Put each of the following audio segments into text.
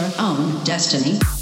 your own destiny.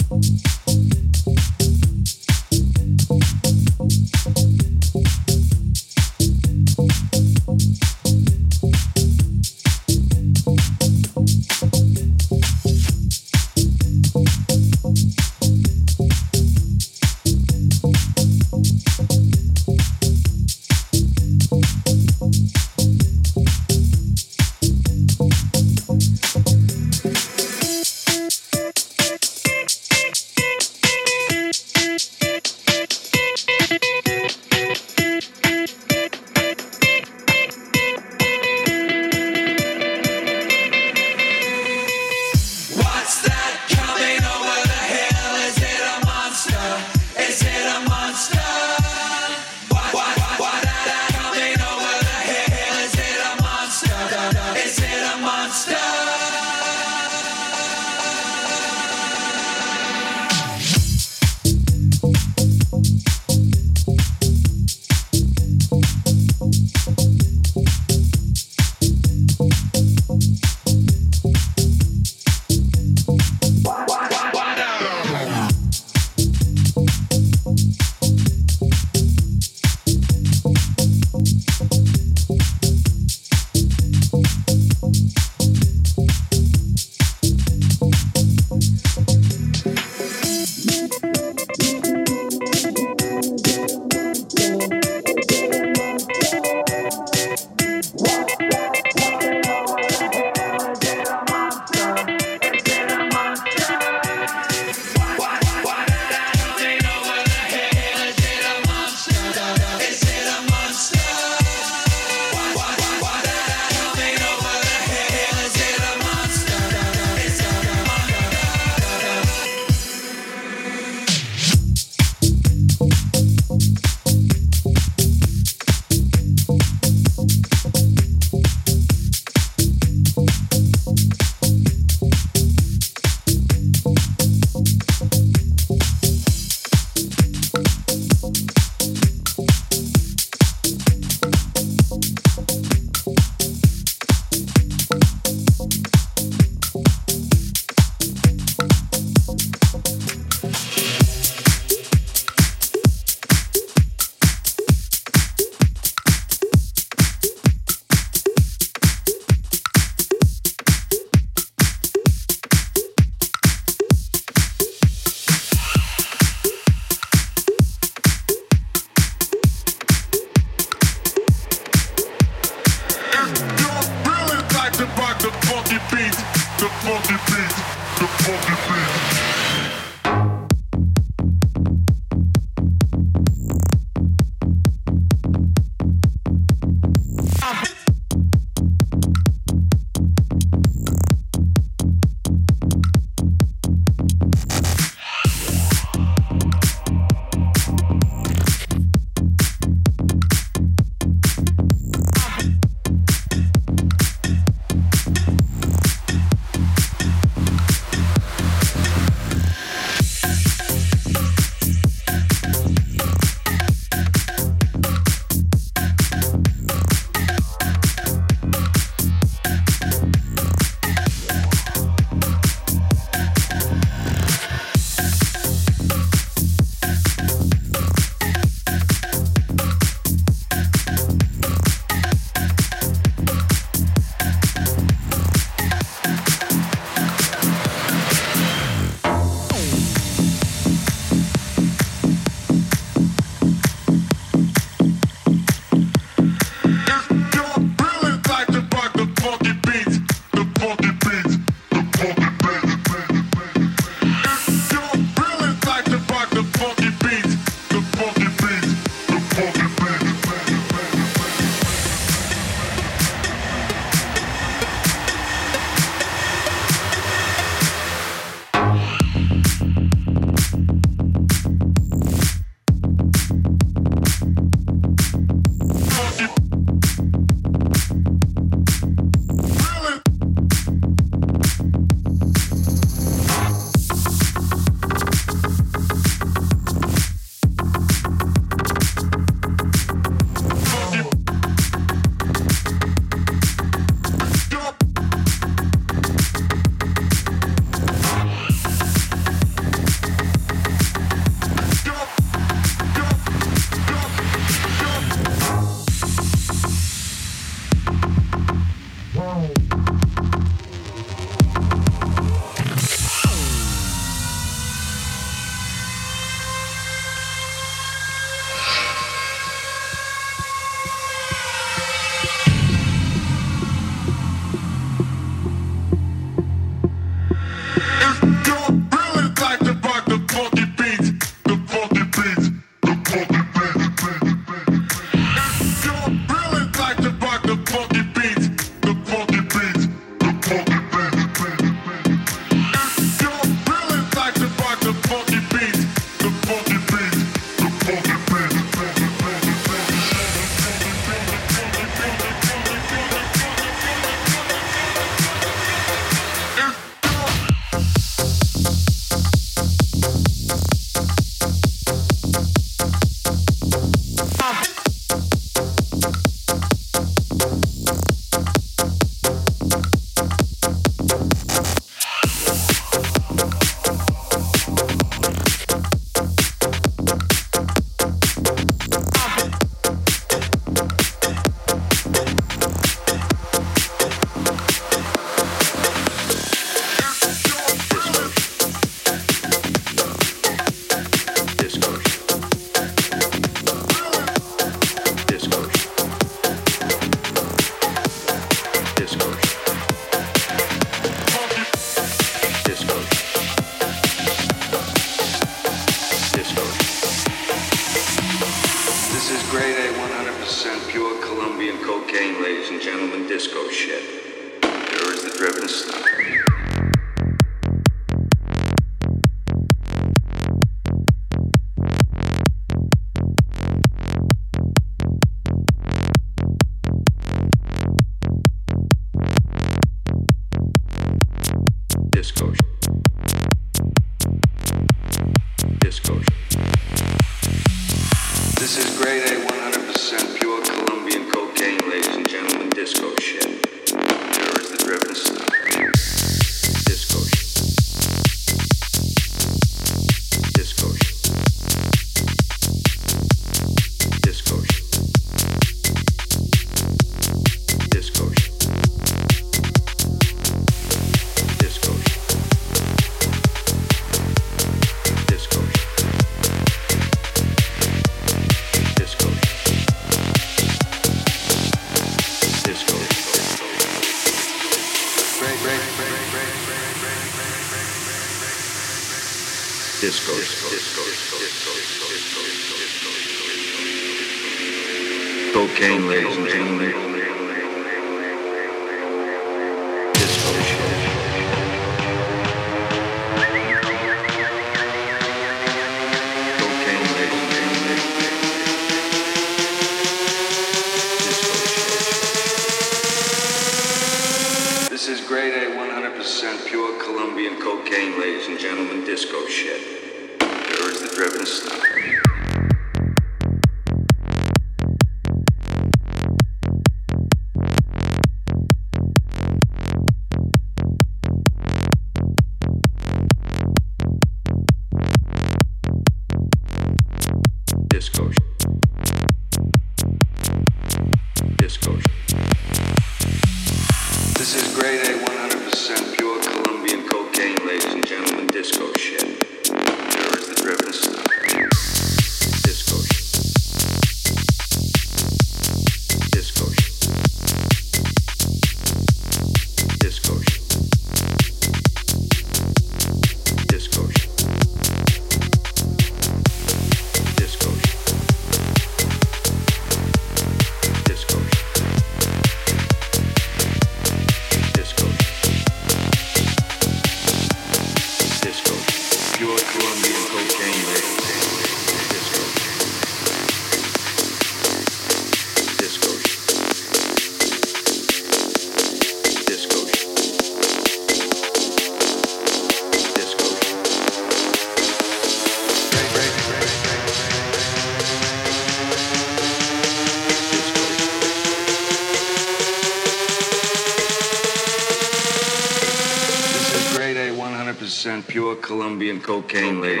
cocaine lady.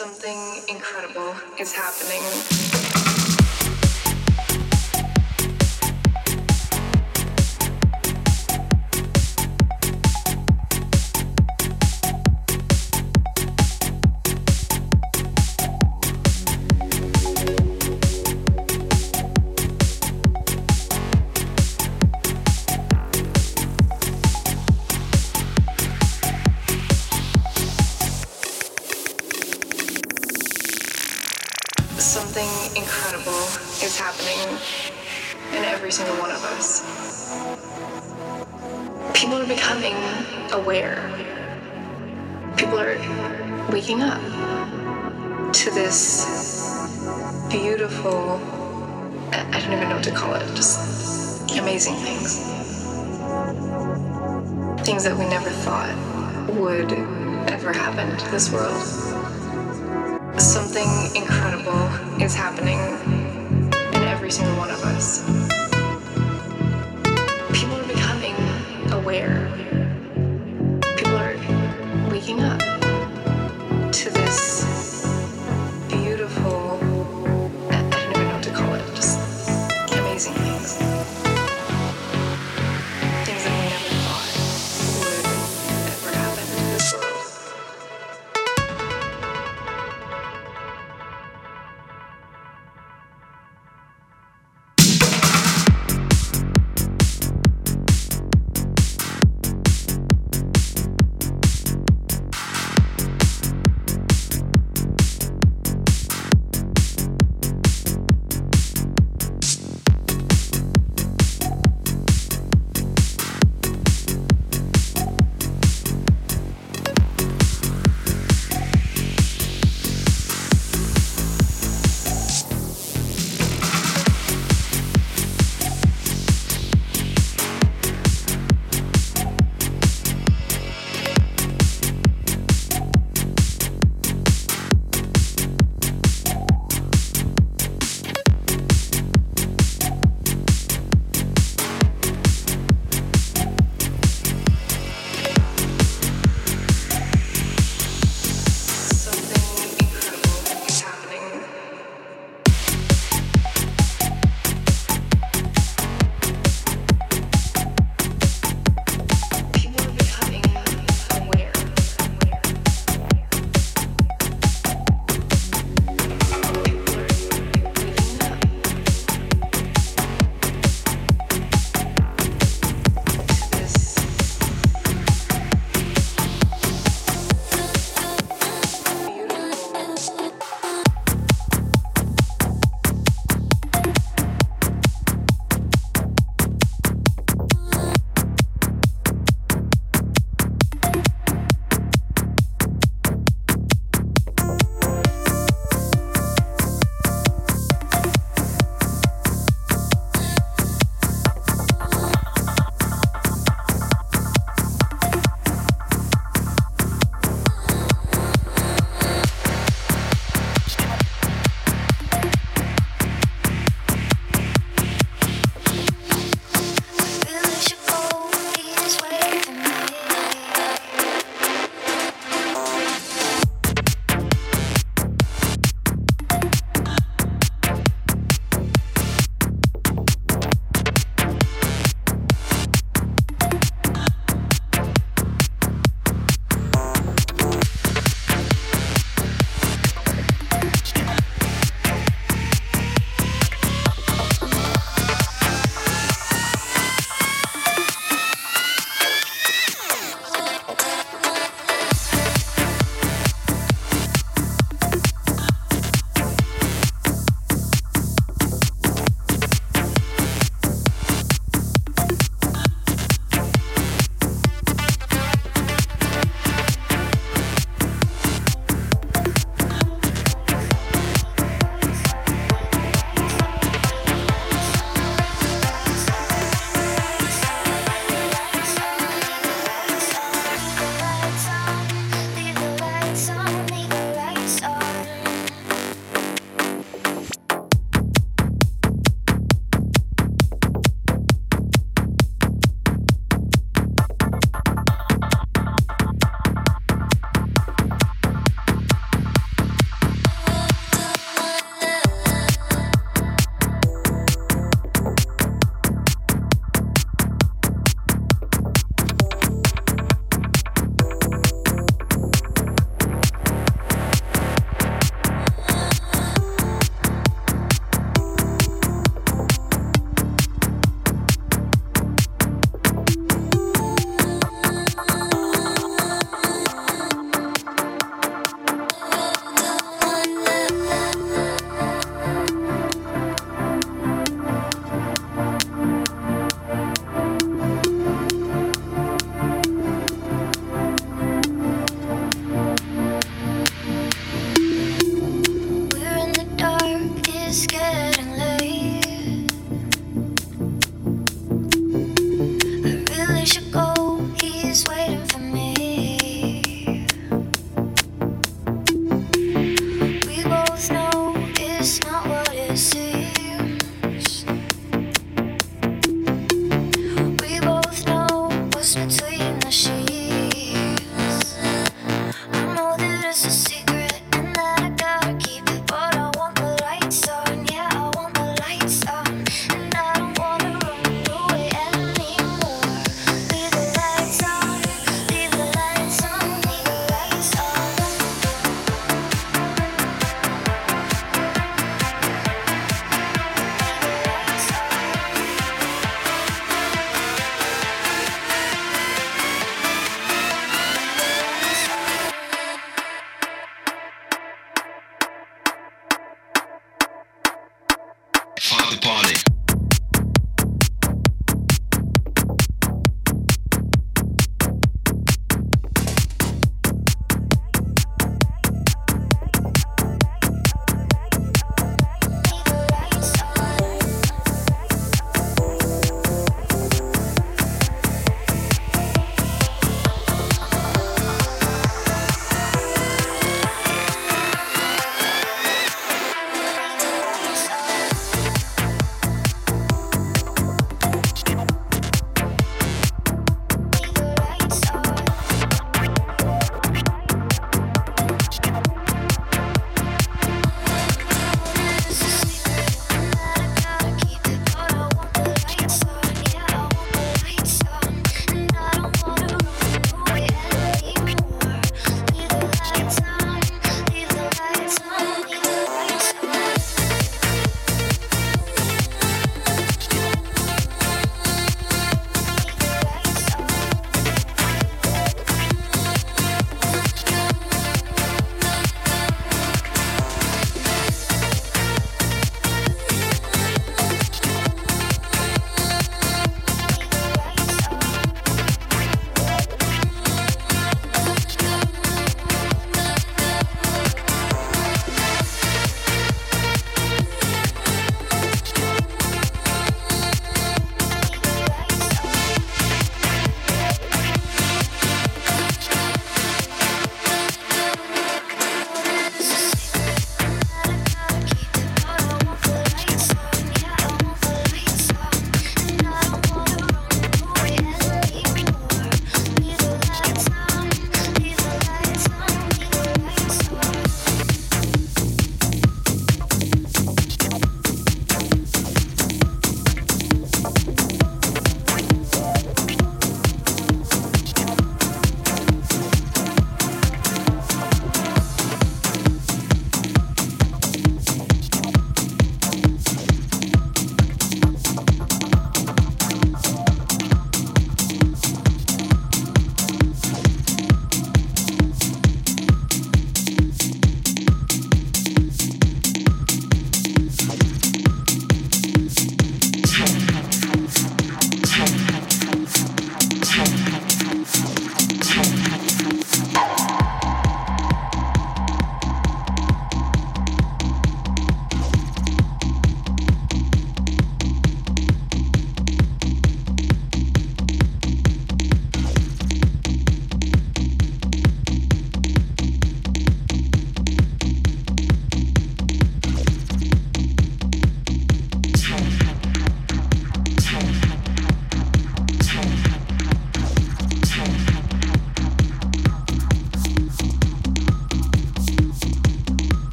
Something incredible is happening. Beautiful, I don't even know what to call it, just amazing things. Things that we never thought would ever happen to this world. Something incredible is happening in every single one of us. People are becoming aware. People are waking up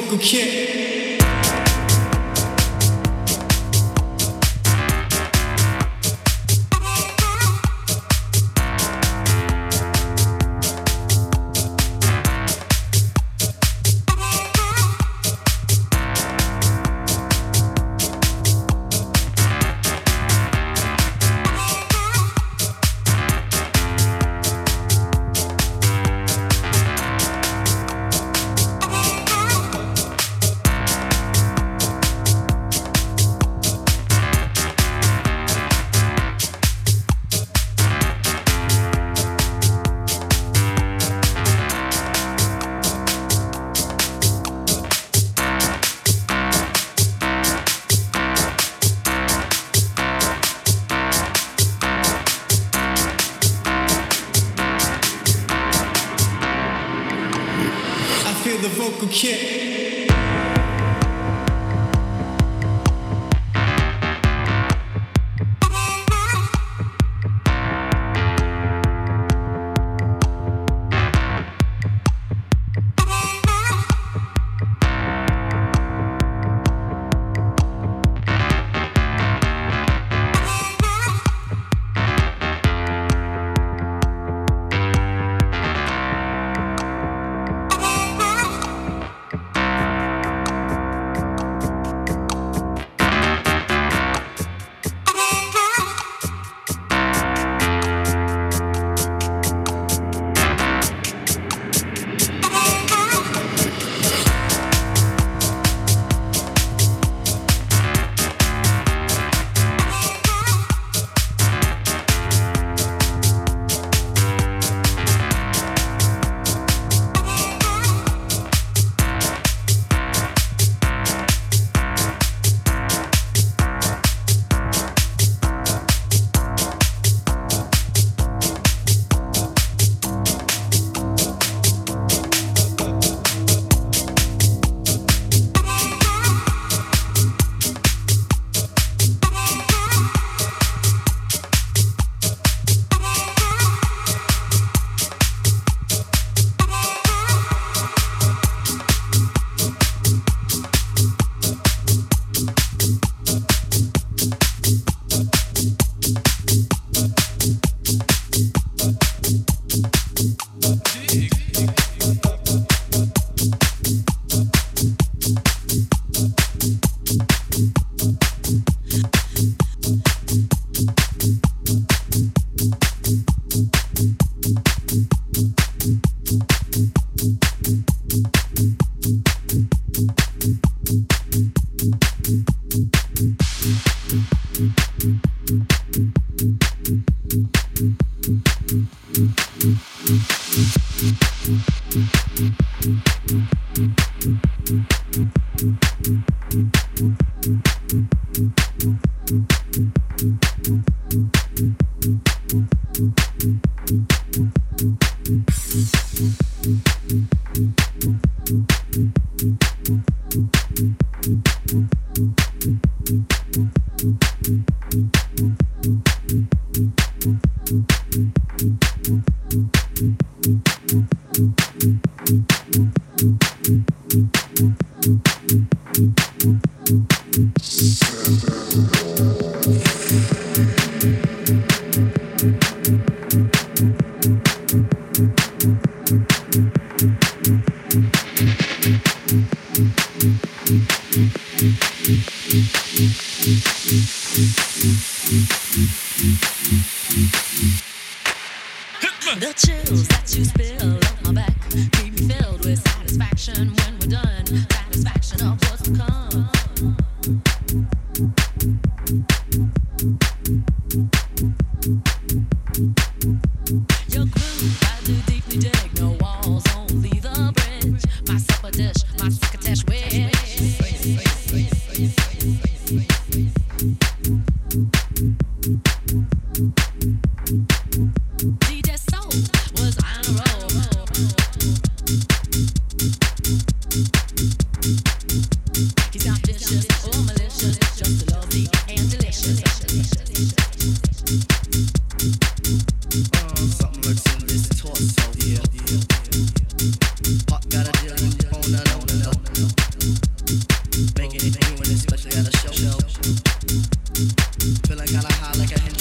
Thank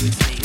you think.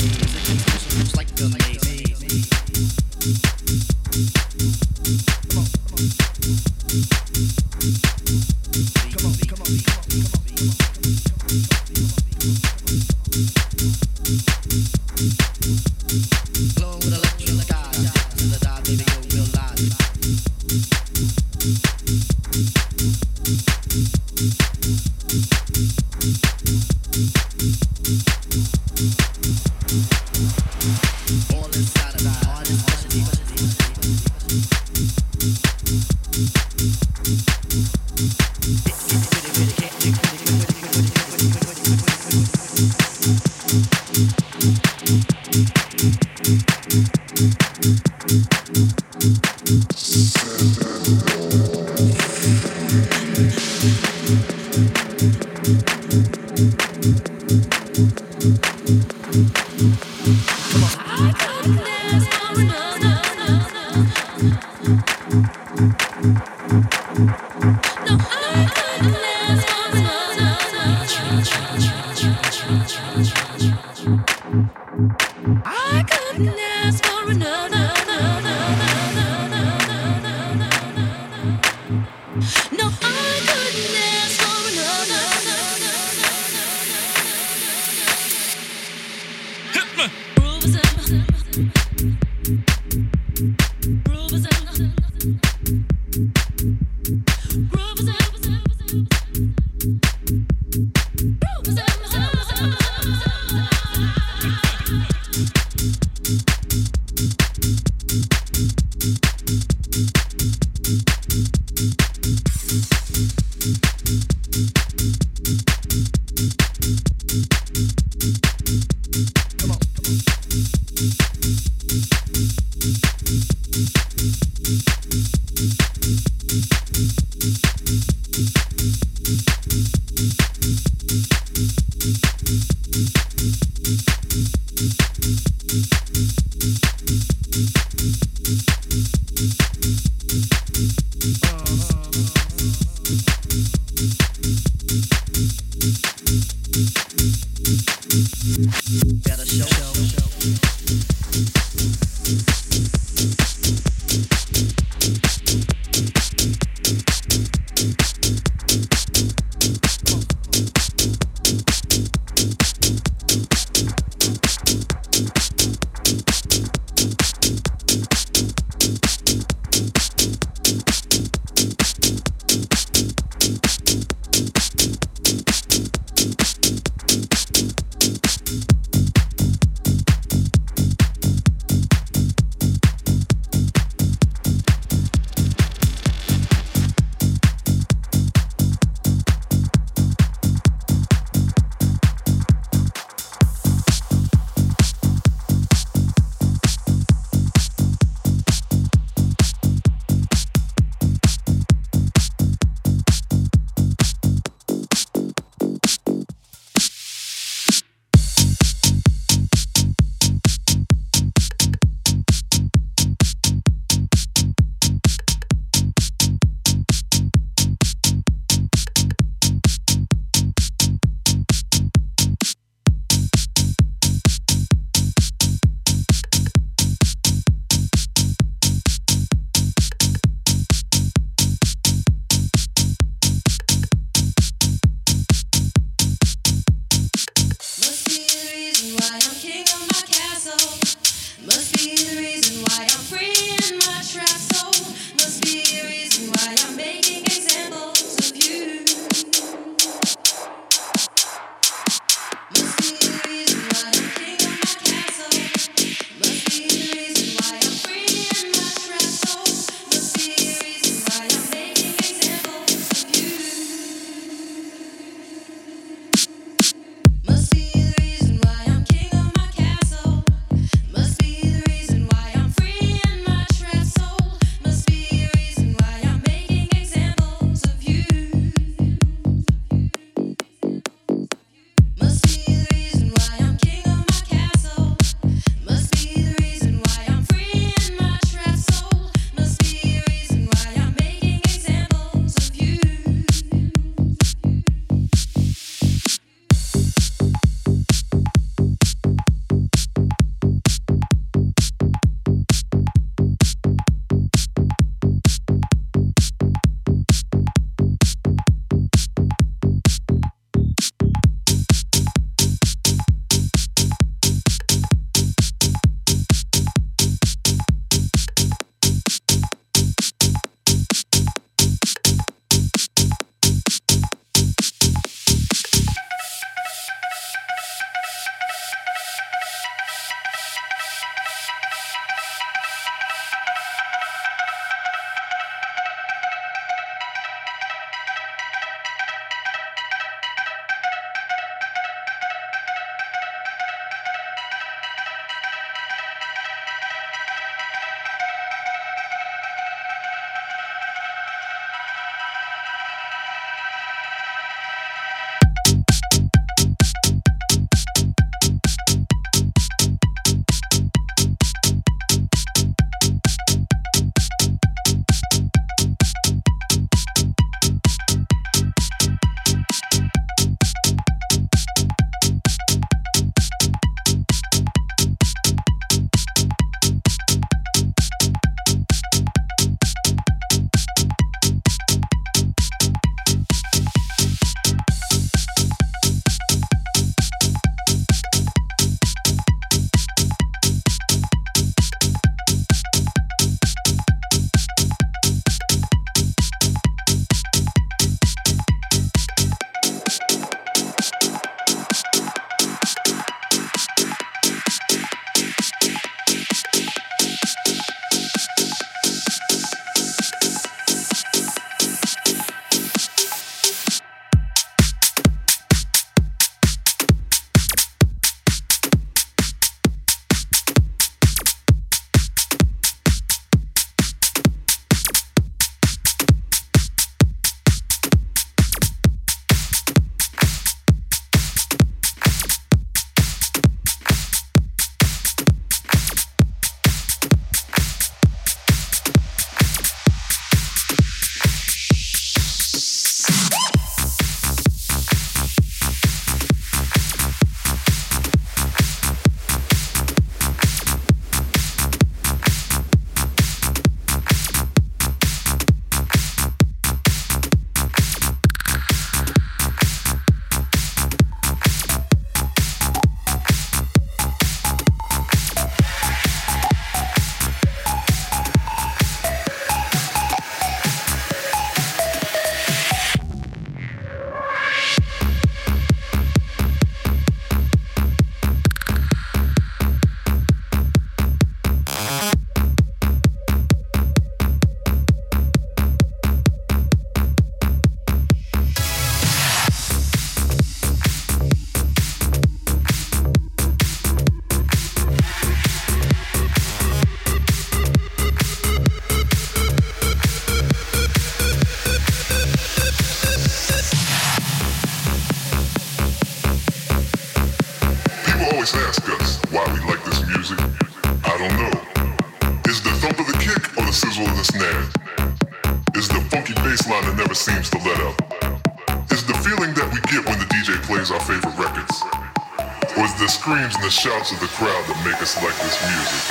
Shouts of the crowd that make us like this music.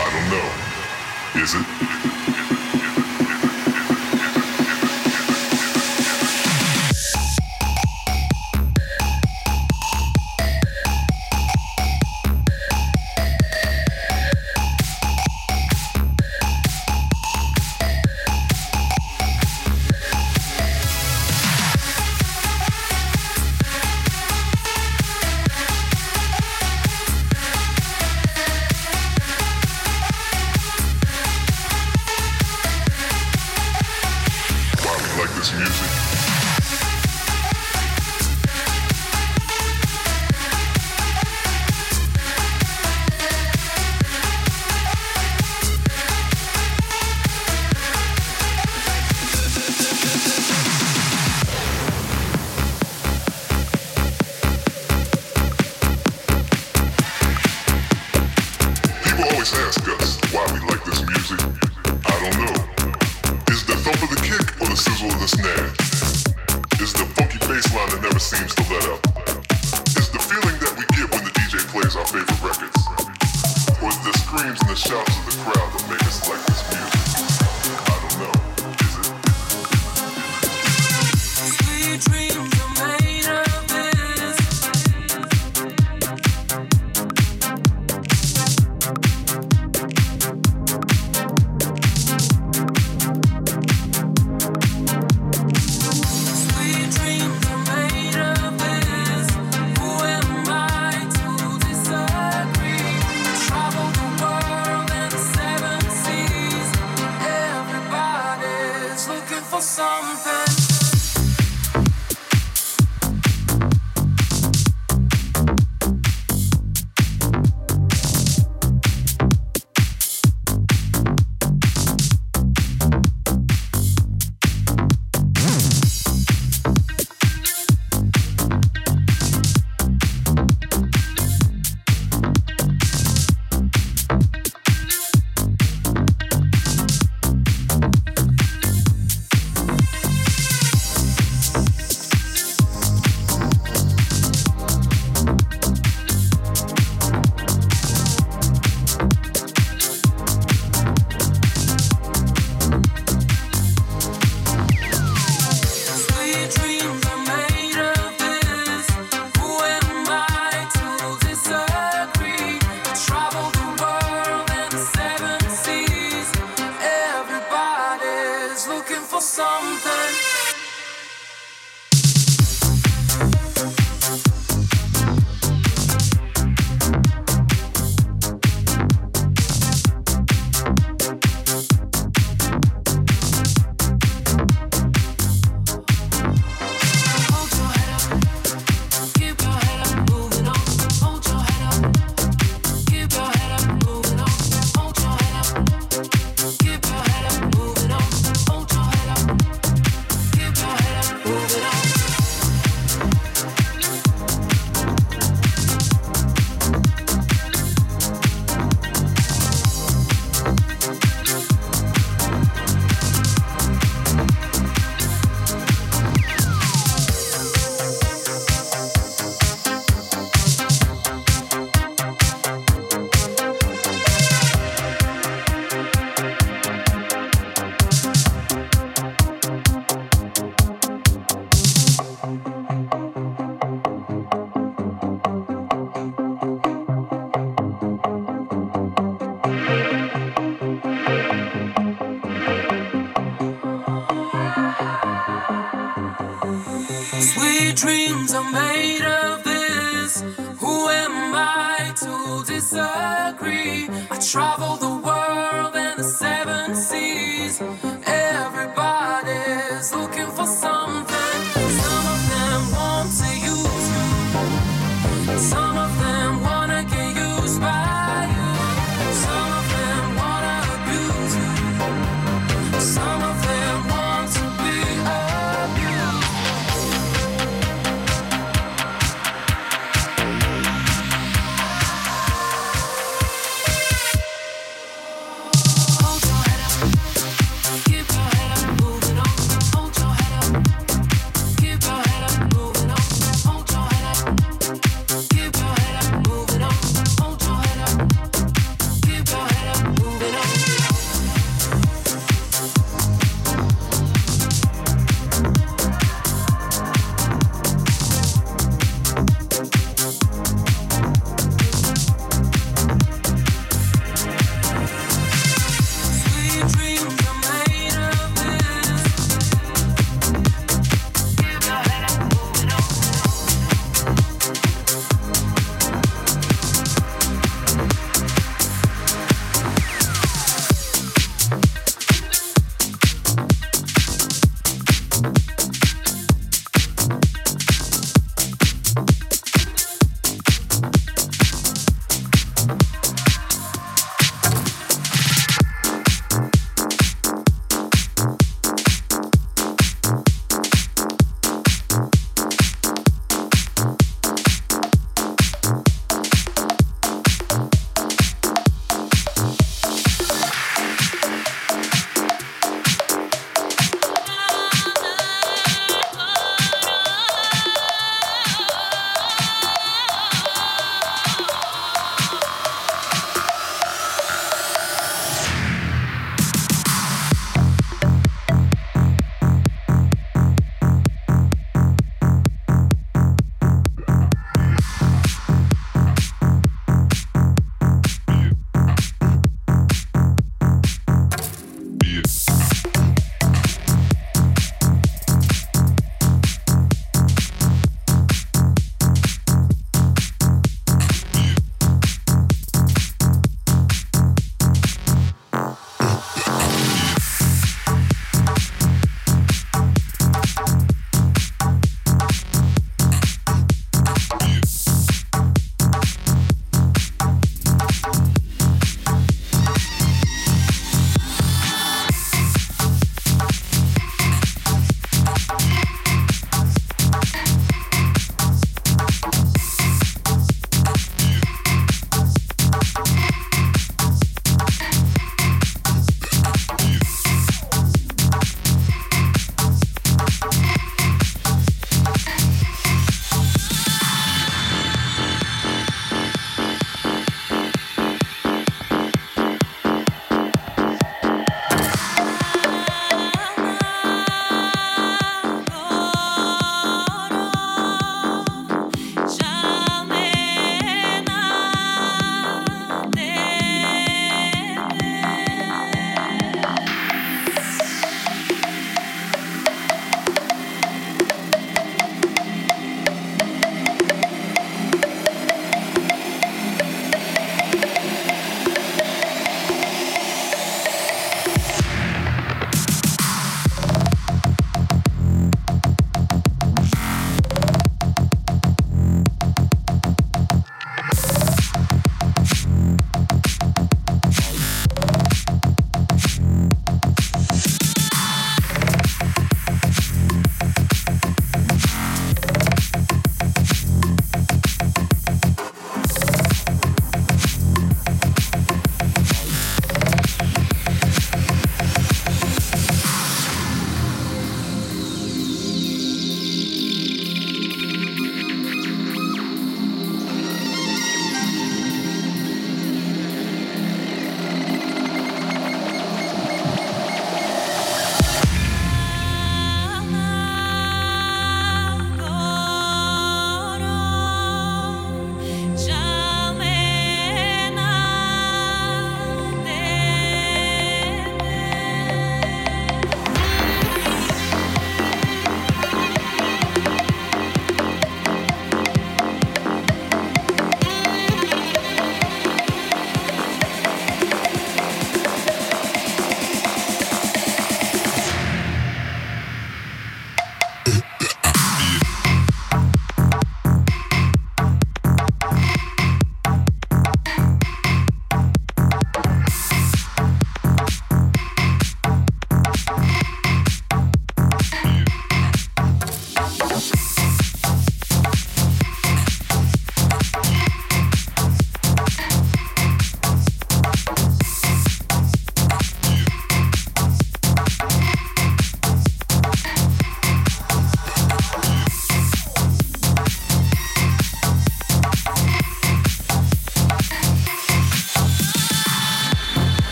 I don't know. Is it?